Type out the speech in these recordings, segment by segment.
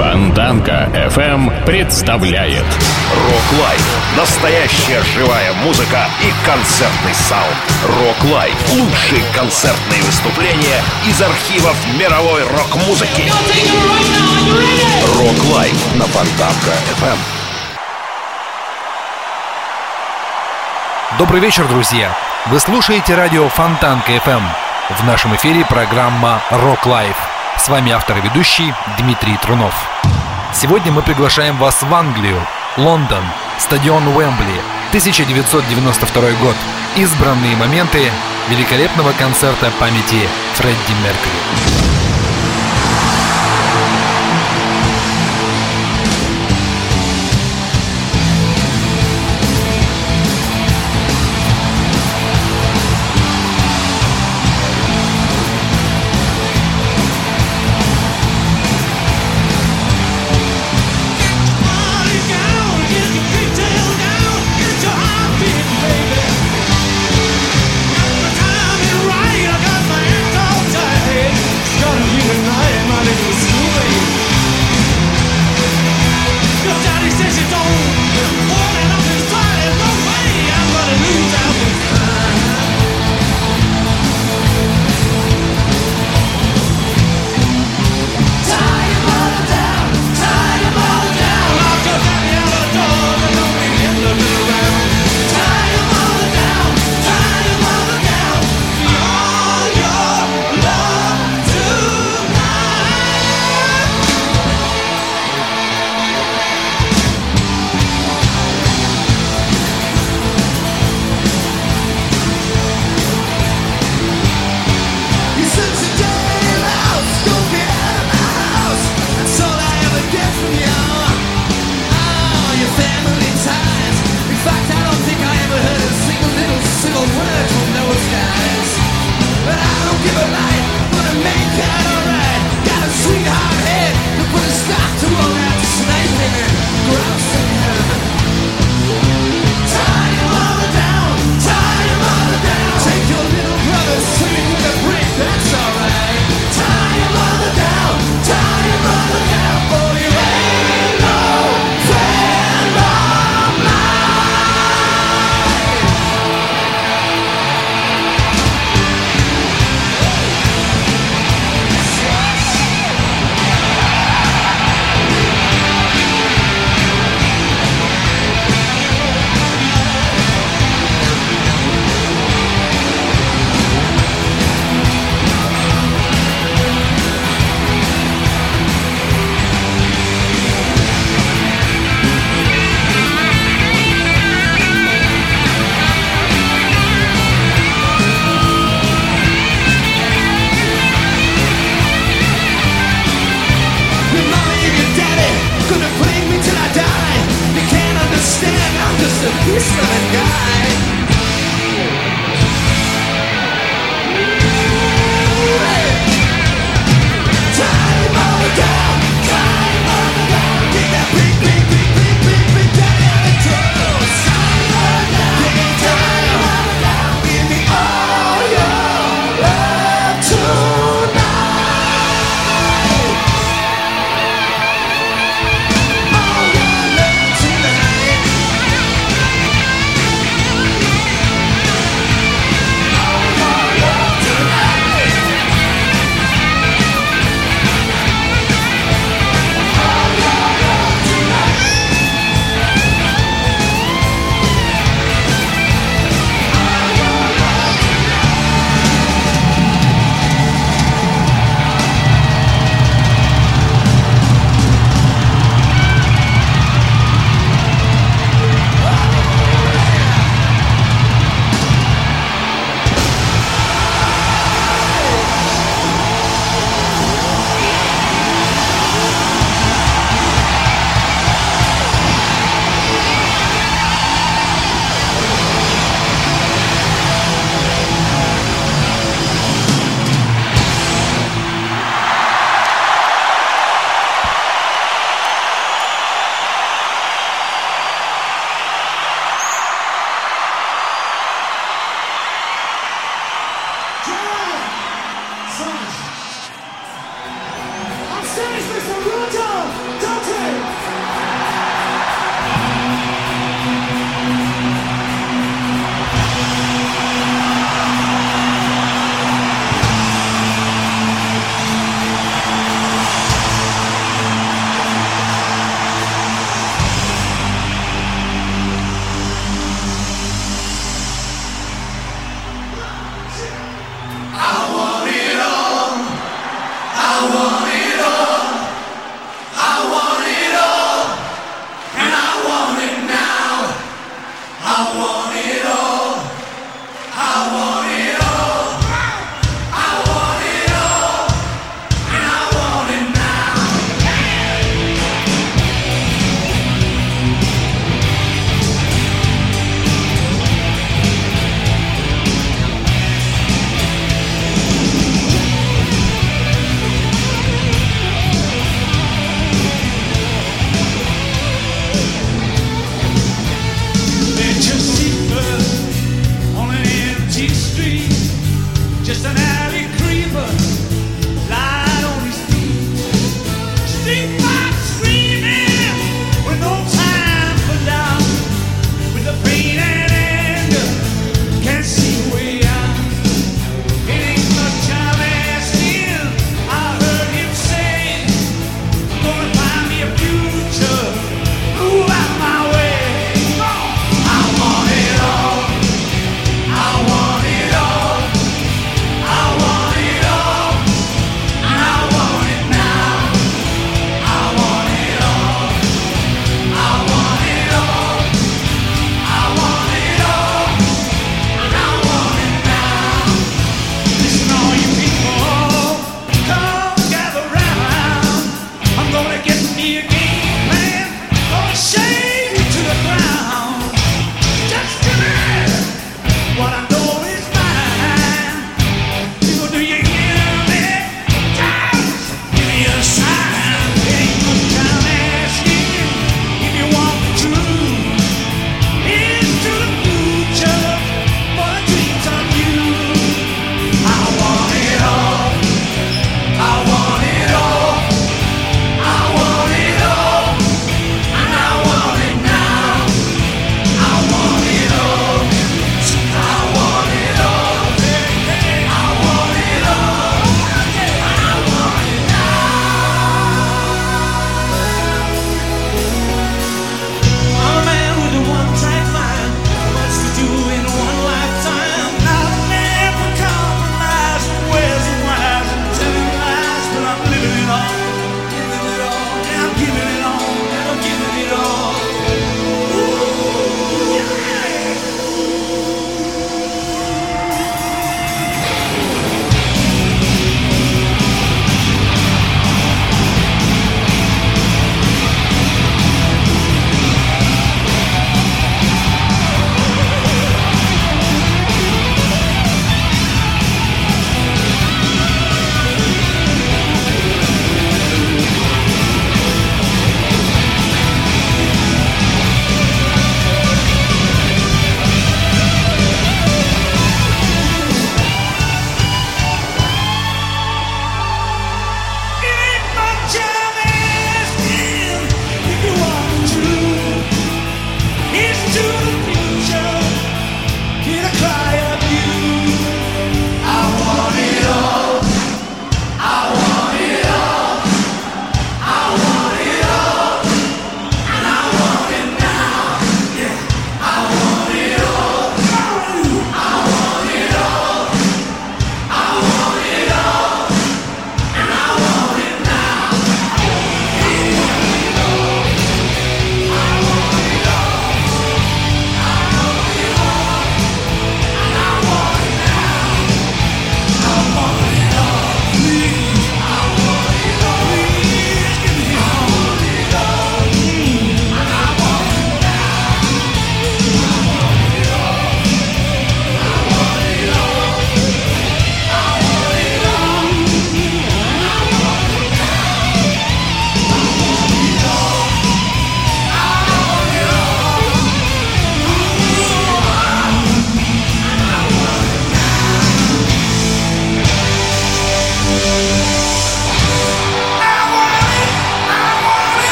Фонтанка FM представляет Rock Life. Настоящая живая музыка и концертный саунд. Rock Life. Лучшие концертные выступления из архивов мировой рок-музыки. Rock Life на Фонтанка FM. Добрый вечер, друзья! Вы слушаете радио Фонтанка FM. В нашем эфире программа Rock Life. С вами автор и ведущий Дмитрий Трунов. Сегодня мы приглашаем вас в Англию, Лондон, стадион Уэмбли, 1992 год. Избранные моменты великолепного концерта памяти Фредди Меркьюри.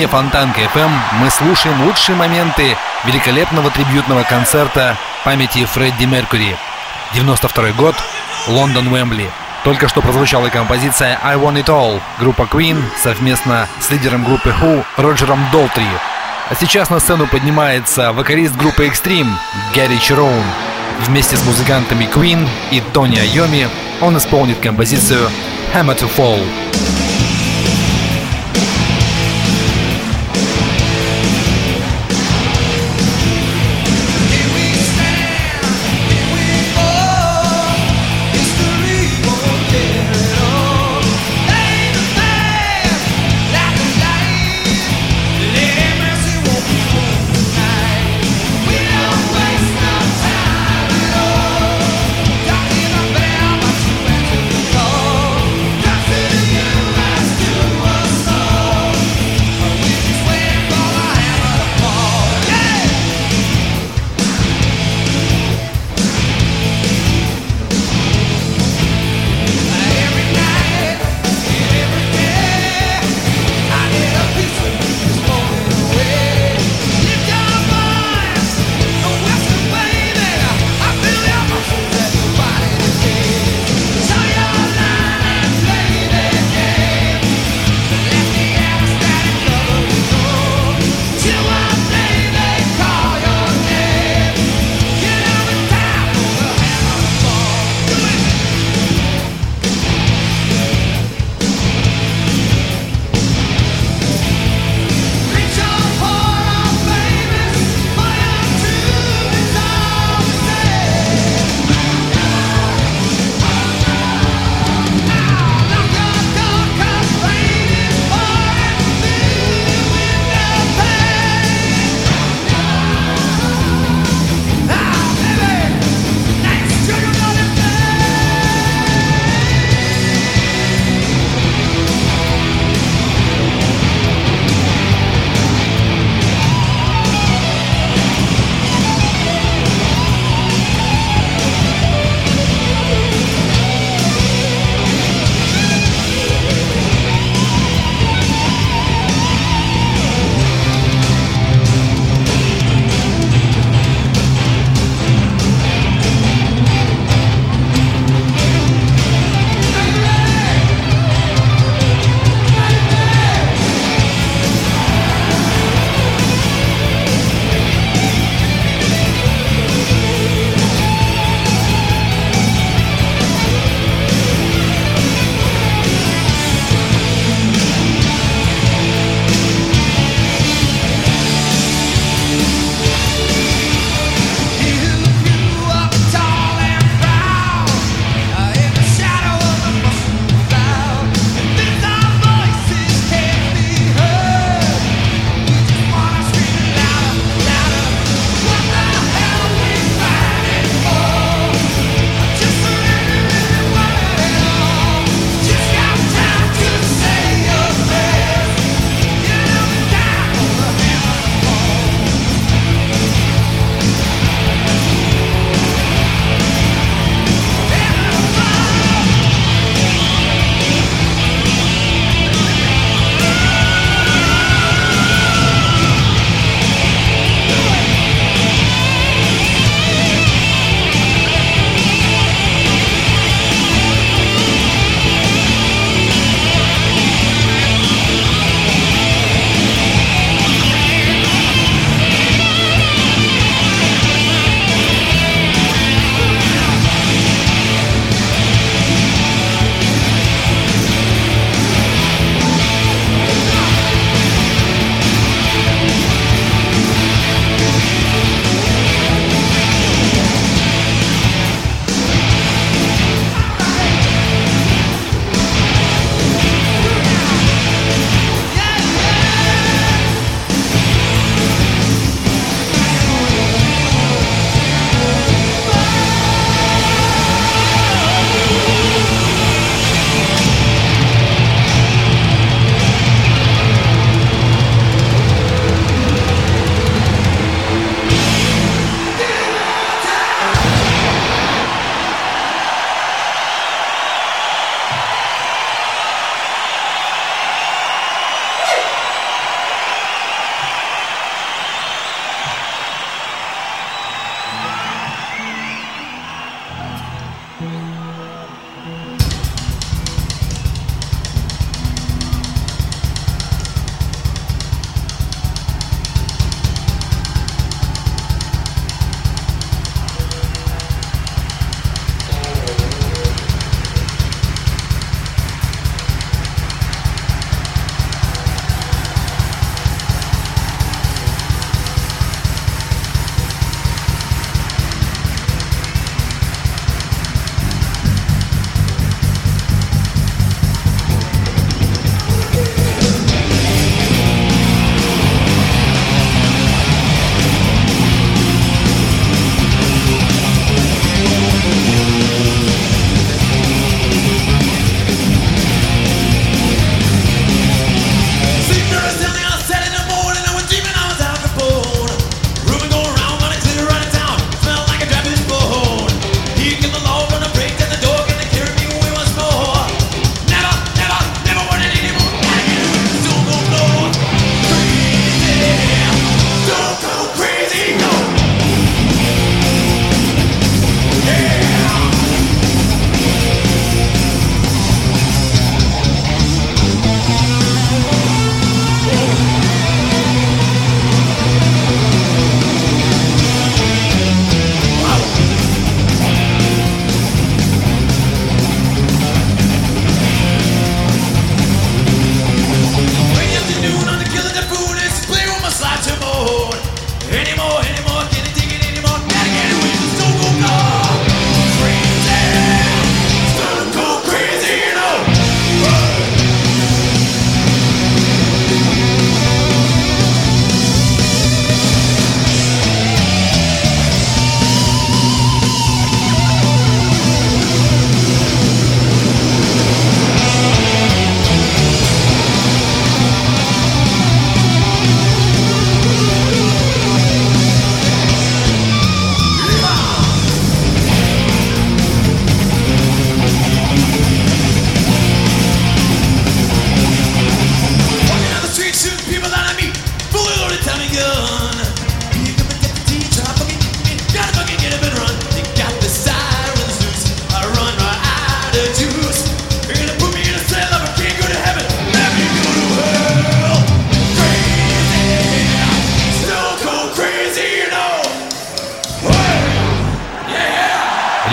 Волне Фонтанка FM мы слушаем лучшие моменты великолепного трибютного концерта памяти Фредди Меркури. 92 год, Лондон Уэмбли. Только что прозвучала композиция I Want It All, группа Queen совместно с лидером группы Who Роджером Долтри. А сейчас на сцену поднимается вокалист группы Extreme Гэри Чироун. Вместе с музыкантами Queen и Тони Айоми он исполнит композицию Hammer to Fall.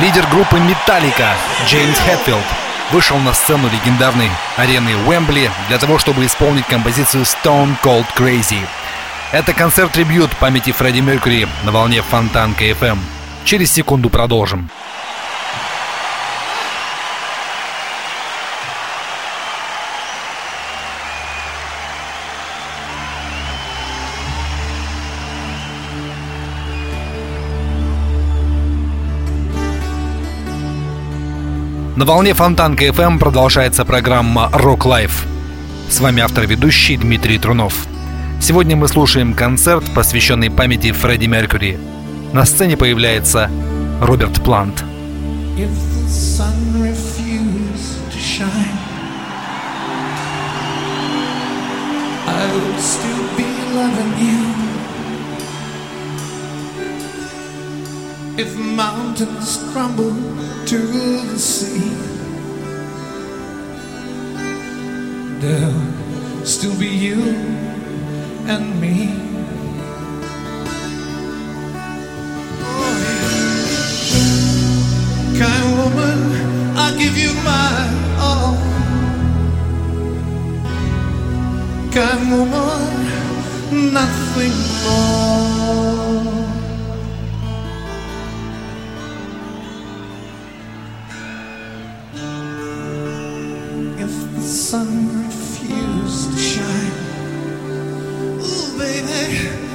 Лидер группы Metallica Джеймс Хэтфилд вышел на сцену легендарной арены Уэмбли для того, чтобы исполнить композицию Stone Cold Crazy. Это концерт-трибют памяти Фредди Меркьюри на волне Фонтанка FM. Через секунду продолжим. На волне Фонтанка FM продолжается программа Rock Life. С вами автор-ведущий Дмитрий Трунов. Сегодня мы слушаем концерт, посвященный памяти Фредди Меркьюри. На сцене появляется Роберт Плант. If mountains crumble to the sea, there'll still be you and me. Oh, yeah. kind woman, I give you my all. Kind woman, nothing more. Sun refused to shine. Ooh, baby,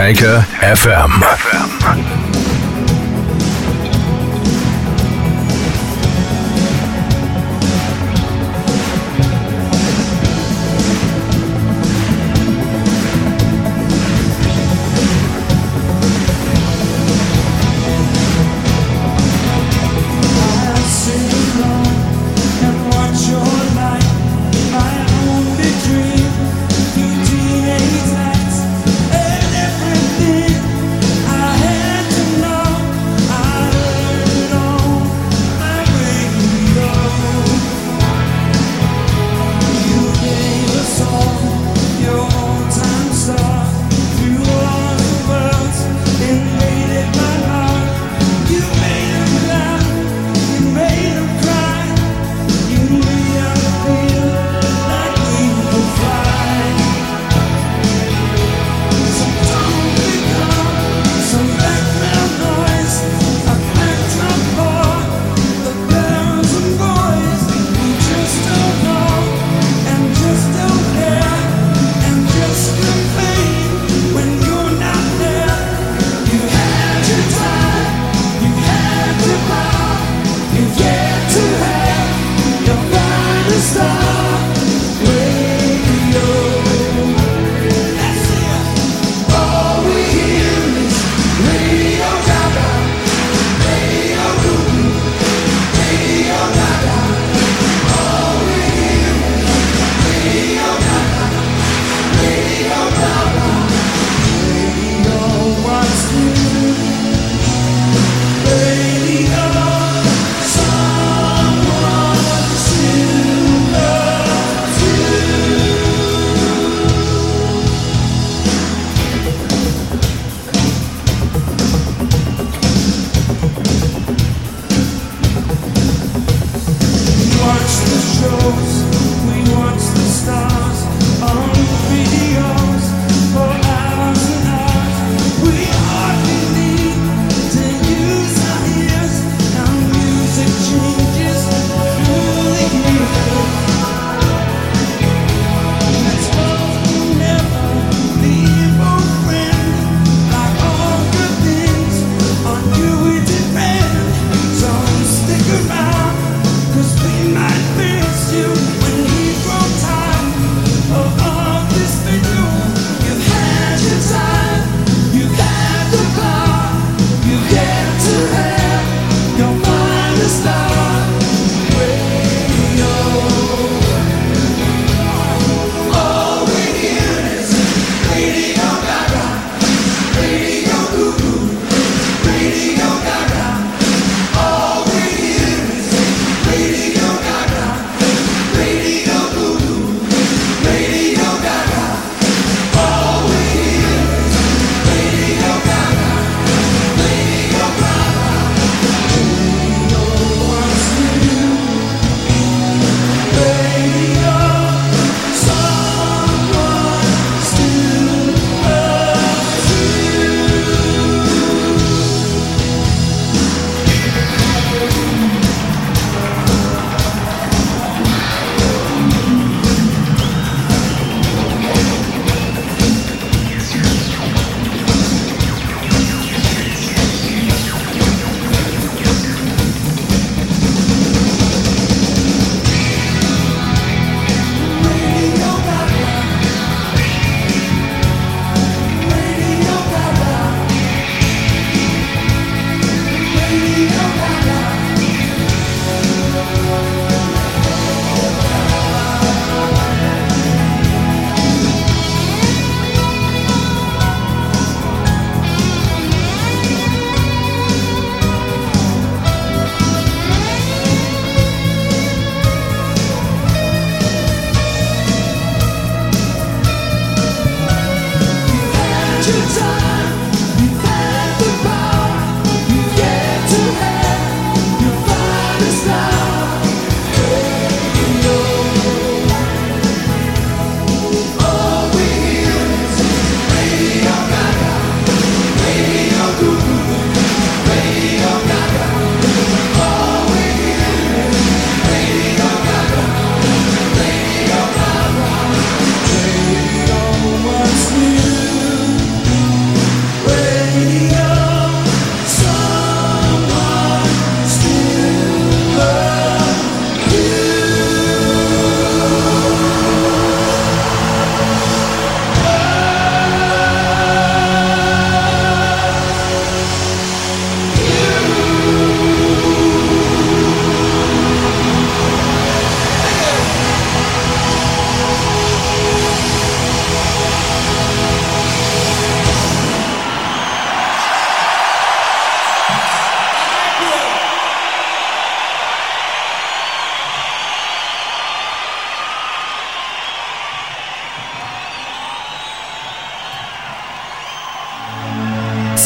Fontanka FM. FM.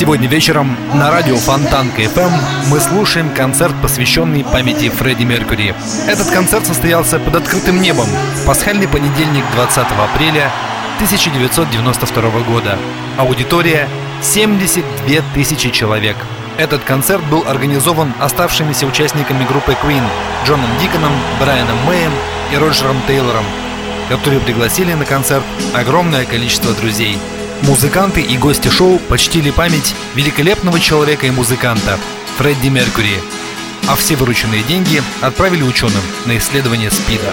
Сегодня вечером на радио Фонтанка FM мы слушаем концерт, посвященный памяти Фредди Меркьюри. Этот концерт состоялся под открытым небом в пасхальный понедельник 20 апреля 1992 года. Аудитория 72 тысячи человек. Этот концерт был организован оставшимися участниками группы Queen Джоном Диконом, Брайаном Мэем и Роджером Тейлором, которые пригласили на концерт огромное количество друзей. Музыканты и гости шоу почтили память великолепного человека и музыканта Фредди Меркьюри, а все вырученные деньги отправили ученым на исследование СПИДа.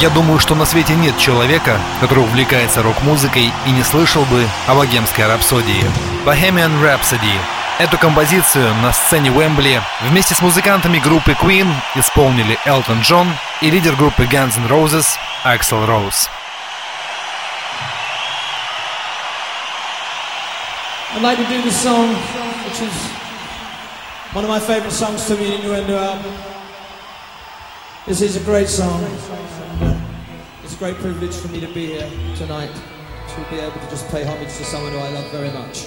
Я думаю, что на свете нет человека, который увлекается рок-музыкой и не слышал бы о богемской рапсодии. Bohemian Rhapsody. Эту композицию на сцене Уэмбли вместе с музыкантами группы Queen исполнили Элтон Джон и лидер группы Guns N' Roses Axl Rose. I'd like to do this song, which is one of my favorite songs to the Innuendo album. This is a great song. It's a great privilege for me to be here tonight, to be able to just pay homage to someone who I love very much.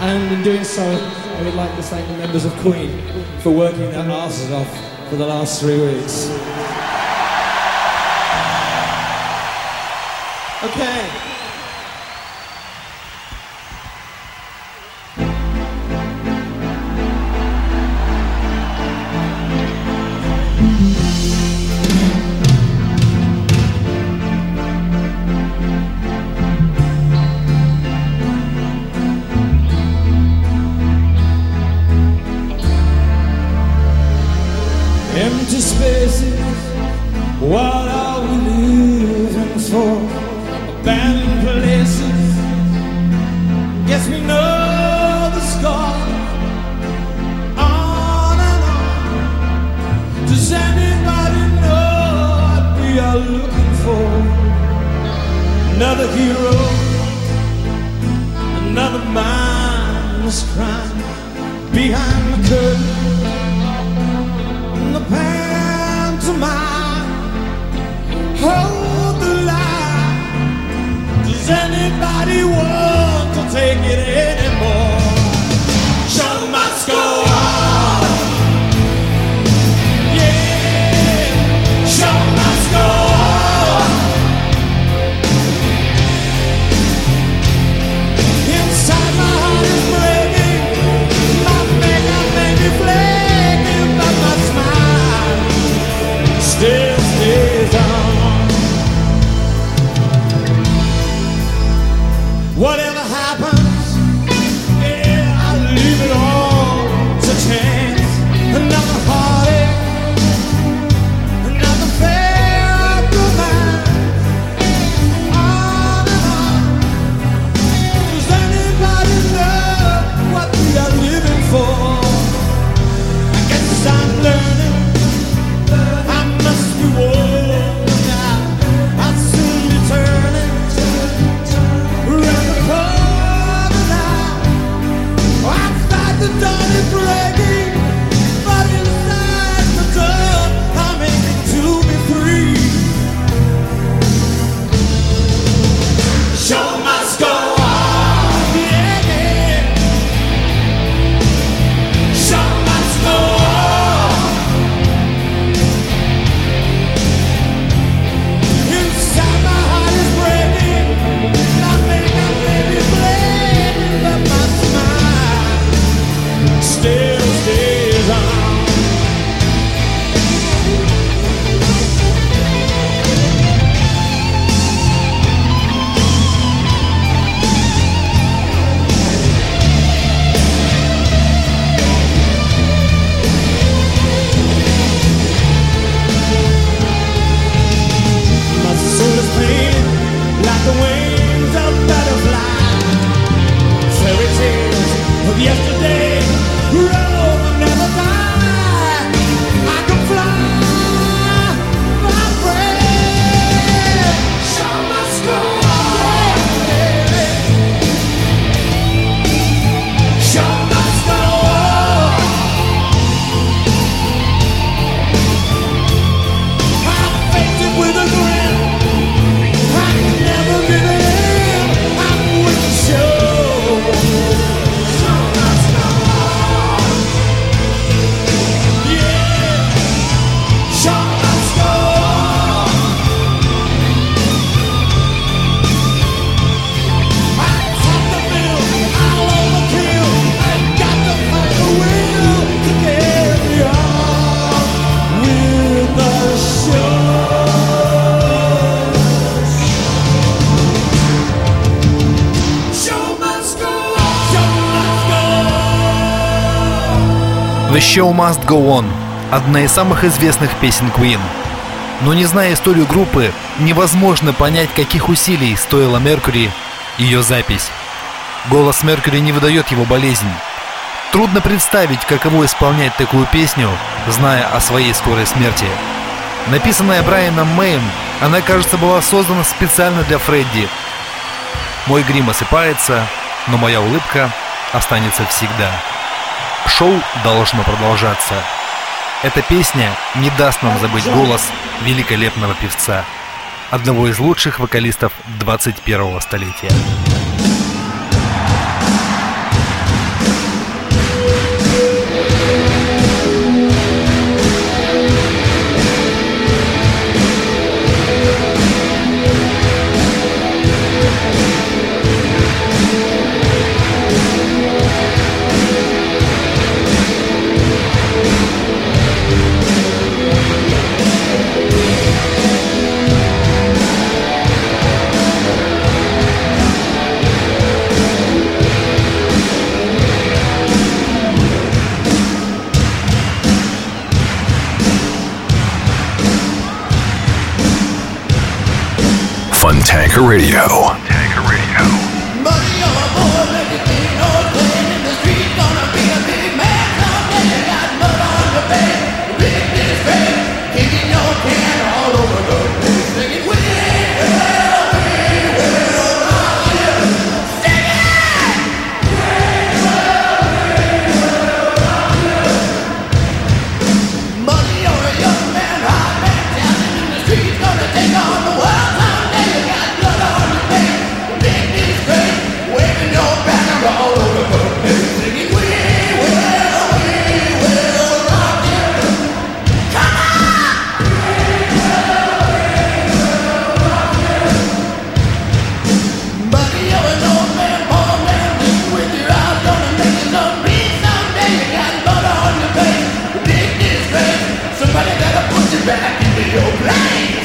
And in doing so, I would like to thank the members of Queen for working their asses off for the last three weeks. Okay. make it in. Show Must Go On – одна из самых известных песен Queen. Но не зная историю группы, невозможно понять, каких усилий стоила Меркьюри ее запись. Голос Меркьюри не выдает его болезнь. Трудно представить, каково исполнять такую песню, зная о своей скорой смерти. Написанная Брайаном Мэем, она, кажется, была создана специально для Фредди. Мой грим осыпается, но моя улыбка останется всегда. Шоу должно продолжаться. Эта песня не даст нам забыть голос великолепного певца, одного из лучших вокалистов 21-го столетия. Radio. Hey!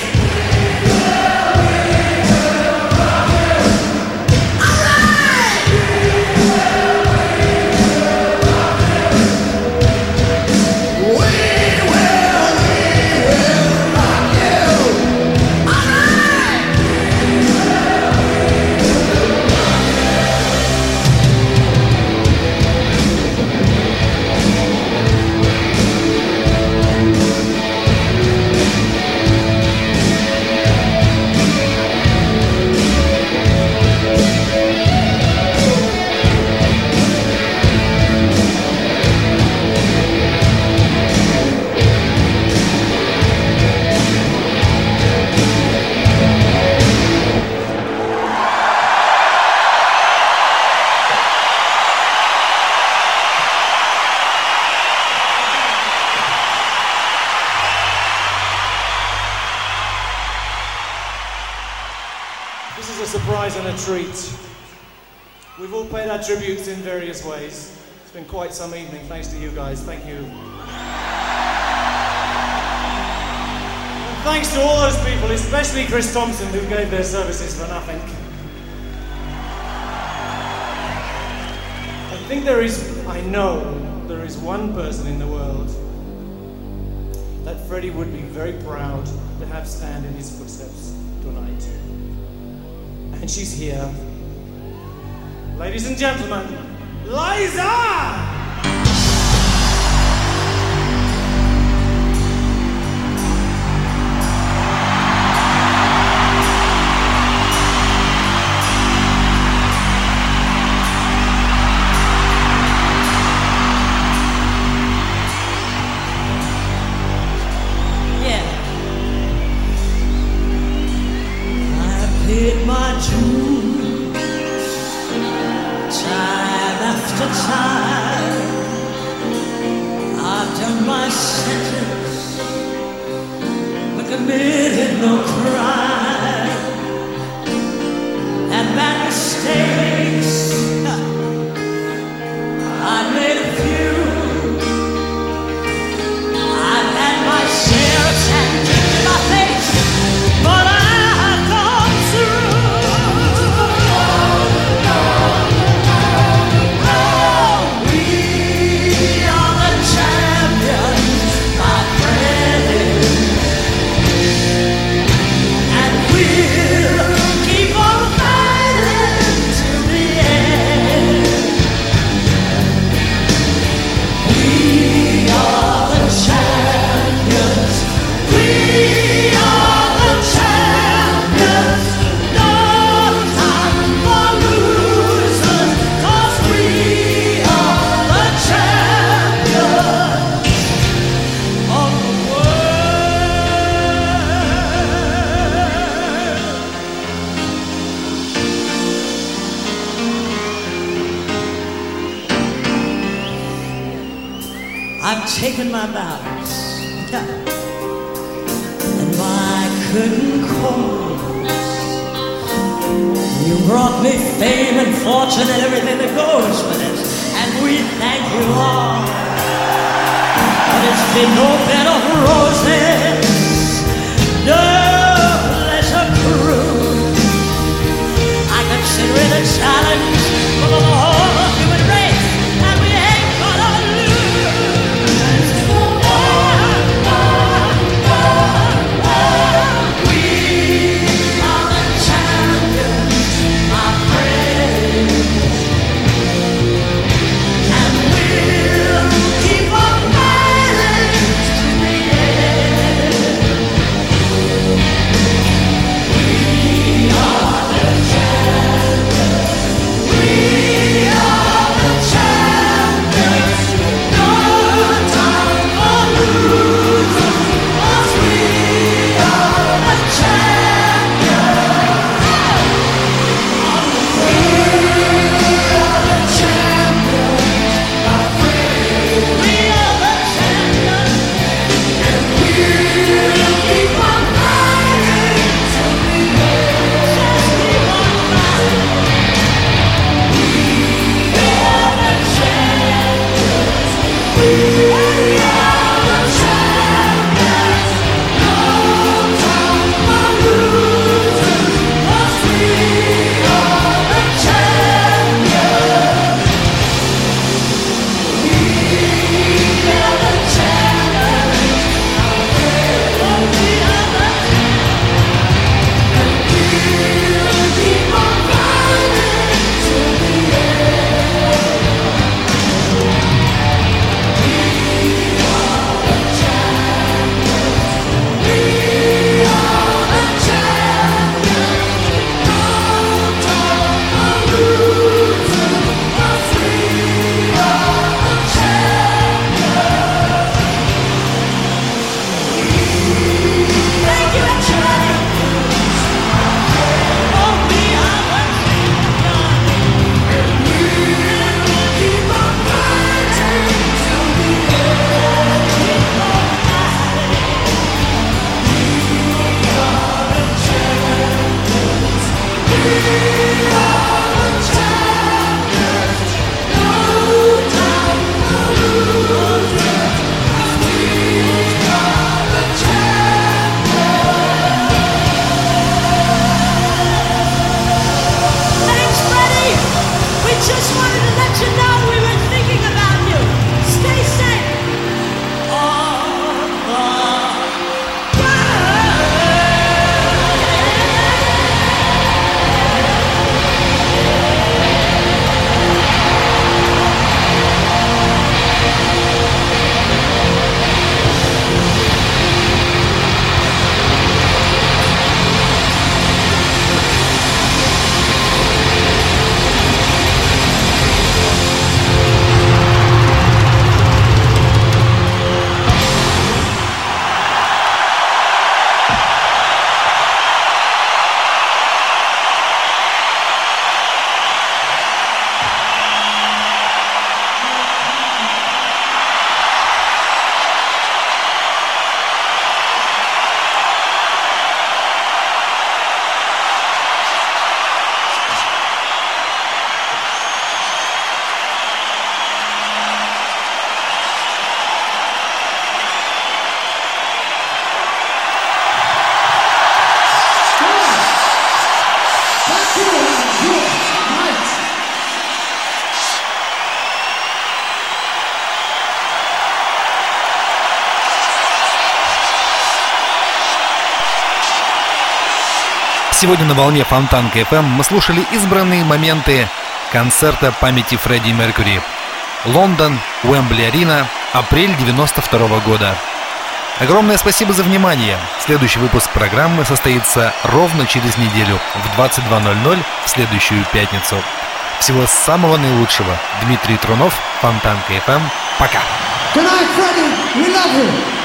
Especially Chris Thompson, who gave their services for nothing. I think there is, I know, there is one person in the world that Freddie would be very proud to have stand in his footsteps tonight. And she's here Ladies and gentlemen, Liza! they know that roses. Сегодня на волне Фонтанка FM мы слушали избранные моменты концерта памяти Фредди Меркьюри. Лондон, Уэмбли-Арена, апрель 92 -го года. Огромное спасибо за внимание. Следующий выпуск программы состоится ровно через неделю в 22.00 в следующую пятницу. Всего самого наилучшего. Дмитрий Трунов, Фонтанка FM. Пока. Good Freddy. We love you.